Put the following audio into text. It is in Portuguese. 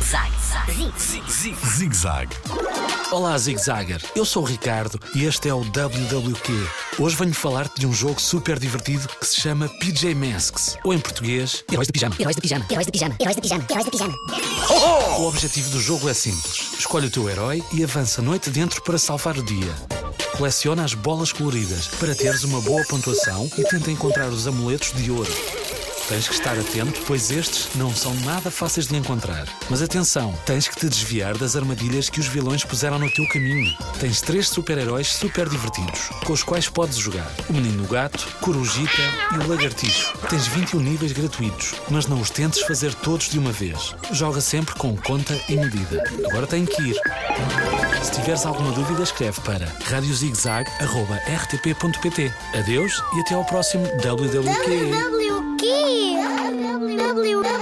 Zig Zig Zag. Olá, Zig Zagger. Eu sou o Ricardo e este é o WWQ. Hoje venho falar-te de um jogo super divertido que se chama PJ Masks, ou em português, Heróis de Pijama. Heróis de pijama. Heróis de pijama. Heróis de pijama. Heróis de pijama. O objetivo do jogo é simples: escolhe o teu herói e avança noite dentro para salvar o dia. Coleciona as bolas coloridas para teres uma boa pontuação e tenta encontrar os amuletos de ouro. Tens que estar atento, pois estes não são nada fáceis de encontrar. Mas atenção, tens que te desviar das armadilhas que os vilões puseram no teu caminho. Tens três super-heróis super divertidos, com os quais podes jogar: o Menino Gato, Corujita e o Lagartixo. Tens 21 níveis gratuitos, mas não os tentes fazer todos de uma vez. Joga sempre com conta e medida. Agora tem que ir. Se tiveres alguma dúvida, escreve para radiozigzag.rtp.pt. Adeus e até ao próximo WWQ. Key. W.